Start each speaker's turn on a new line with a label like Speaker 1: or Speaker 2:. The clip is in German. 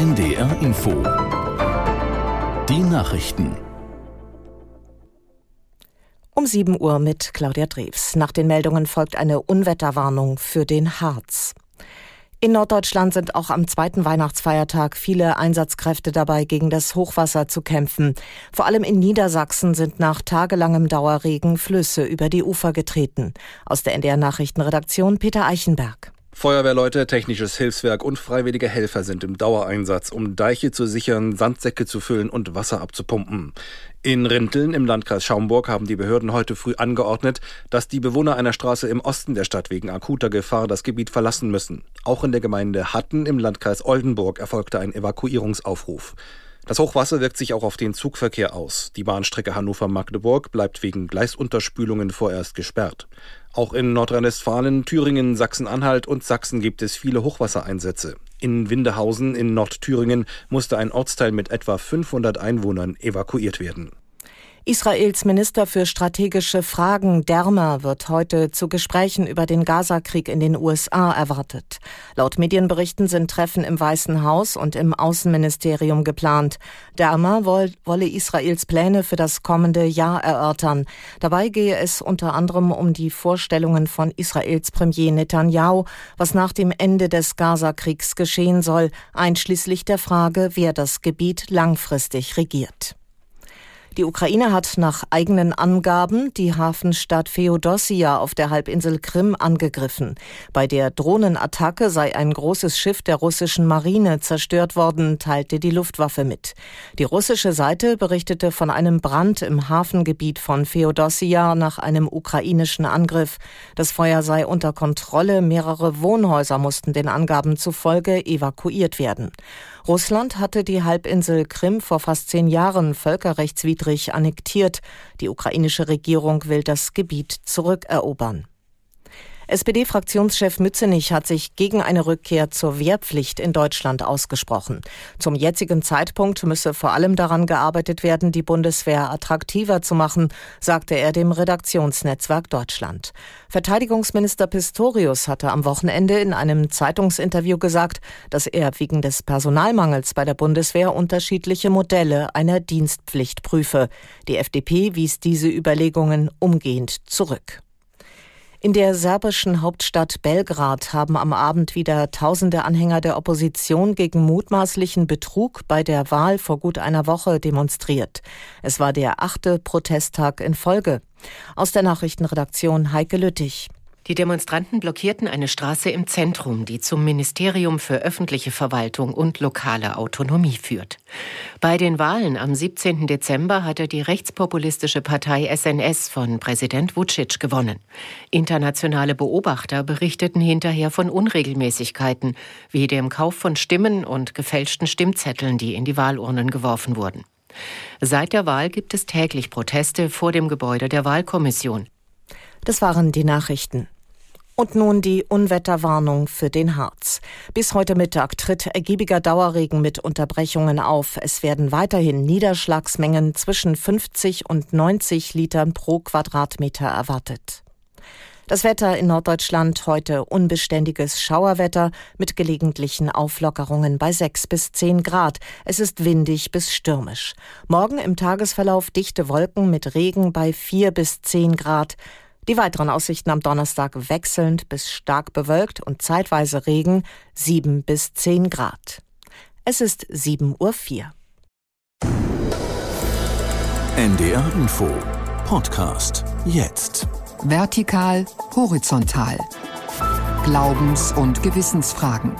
Speaker 1: NDR Info. Die Nachrichten.
Speaker 2: Um 7 Uhr mit Claudia Drews. Nach den Meldungen folgt eine Unwetterwarnung für den Harz. In Norddeutschland sind auch am zweiten Weihnachtsfeiertag viele Einsatzkräfte dabei, gegen das Hochwasser zu kämpfen. Vor allem in Niedersachsen sind nach tagelangem Dauerregen Flüsse über die Ufer getreten. Aus der NDR Nachrichtenredaktion Peter Eichenberg.
Speaker 3: Feuerwehrleute, technisches Hilfswerk und freiwillige Helfer sind im Dauereinsatz, um Deiche zu sichern, Sandsäcke zu füllen und Wasser abzupumpen. In Rinteln im Landkreis Schaumburg haben die Behörden heute früh angeordnet, dass die Bewohner einer Straße im Osten der Stadt wegen akuter Gefahr das Gebiet verlassen müssen. Auch in der Gemeinde Hatten im Landkreis Oldenburg erfolgte ein Evakuierungsaufruf. Das Hochwasser wirkt sich auch auf den Zugverkehr aus. Die Bahnstrecke Hannover-Magdeburg bleibt wegen Gleisunterspülungen vorerst gesperrt. Auch in Nordrhein-Westfalen, Thüringen, Sachsen-Anhalt und Sachsen gibt es viele Hochwassereinsätze. In Windehausen in Nordthüringen musste ein Ortsteil mit etwa 500 Einwohnern evakuiert werden.
Speaker 2: Israels Minister für strategische Fragen Dermer wird heute zu Gesprächen über den Gazakrieg in den USA erwartet. Laut Medienberichten sind Treffen im Weißen Haus und im Außenministerium geplant. Dermer wolle Israels Pläne für das kommende Jahr erörtern. Dabei gehe es unter anderem um die Vorstellungen von Israels Premier Netanyahu, was nach dem Ende des Gazakriegs geschehen soll, einschließlich der Frage, wer das Gebiet langfristig regiert. Die Ukraine hat nach eigenen Angaben die Hafenstadt Feodossia auf der Halbinsel Krim angegriffen. Bei der Drohnenattacke sei ein großes Schiff der russischen Marine zerstört worden, teilte die Luftwaffe mit. Die russische Seite berichtete von einem Brand im Hafengebiet von Feodossia nach einem ukrainischen Angriff. Das Feuer sei unter Kontrolle, mehrere Wohnhäuser mussten den Angaben zufolge evakuiert werden. Russland hatte die Halbinsel Krim vor fast zehn Jahren völkerrechtswidrig annektiert. Die ukrainische Regierung will das Gebiet zurückerobern. SPD-Fraktionschef Mützenich hat sich gegen eine Rückkehr zur Wehrpflicht in Deutschland ausgesprochen. Zum jetzigen Zeitpunkt müsse vor allem daran gearbeitet werden, die Bundeswehr attraktiver zu machen, sagte er dem Redaktionsnetzwerk Deutschland. Verteidigungsminister Pistorius hatte am Wochenende in einem Zeitungsinterview gesagt, dass er wegen des Personalmangels bei der Bundeswehr unterschiedliche Modelle einer Dienstpflicht prüfe. Die FDP wies diese Überlegungen umgehend zurück. In der serbischen Hauptstadt Belgrad haben am Abend wieder tausende Anhänger der Opposition gegen mutmaßlichen Betrug bei der Wahl vor gut einer Woche demonstriert. Es war der achte Protesttag in Folge. Aus der Nachrichtenredaktion Heike Lüttich.
Speaker 4: Die Demonstranten blockierten eine Straße im Zentrum, die zum Ministerium für öffentliche Verwaltung und lokale Autonomie führt. Bei den Wahlen am 17. Dezember hatte die rechtspopulistische Partei SNS von Präsident Vucic gewonnen. Internationale Beobachter berichteten hinterher von Unregelmäßigkeiten, wie dem Kauf von Stimmen und gefälschten Stimmzetteln, die in die Wahlurnen geworfen wurden. Seit der Wahl gibt es täglich Proteste vor dem Gebäude der Wahlkommission.
Speaker 2: Das waren die Nachrichten. Und nun die Unwetterwarnung für den Harz. Bis heute Mittag tritt ergiebiger Dauerregen mit Unterbrechungen auf. Es werden weiterhin Niederschlagsmengen zwischen 50 und 90 Litern pro Quadratmeter erwartet. Das Wetter in Norddeutschland heute unbeständiges Schauerwetter mit gelegentlichen Auflockerungen bei 6 bis 10 Grad. Es ist windig bis stürmisch. Morgen im Tagesverlauf dichte Wolken mit Regen bei 4 bis 10 Grad. Die weiteren Aussichten am Donnerstag wechselnd bis stark bewölkt und zeitweise Regen 7 bis 10 Grad. Es ist 7.04 Uhr.
Speaker 1: NDR Info Podcast jetzt.
Speaker 5: Vertikal, horizontal. Glaubens- und Gewissensfragen.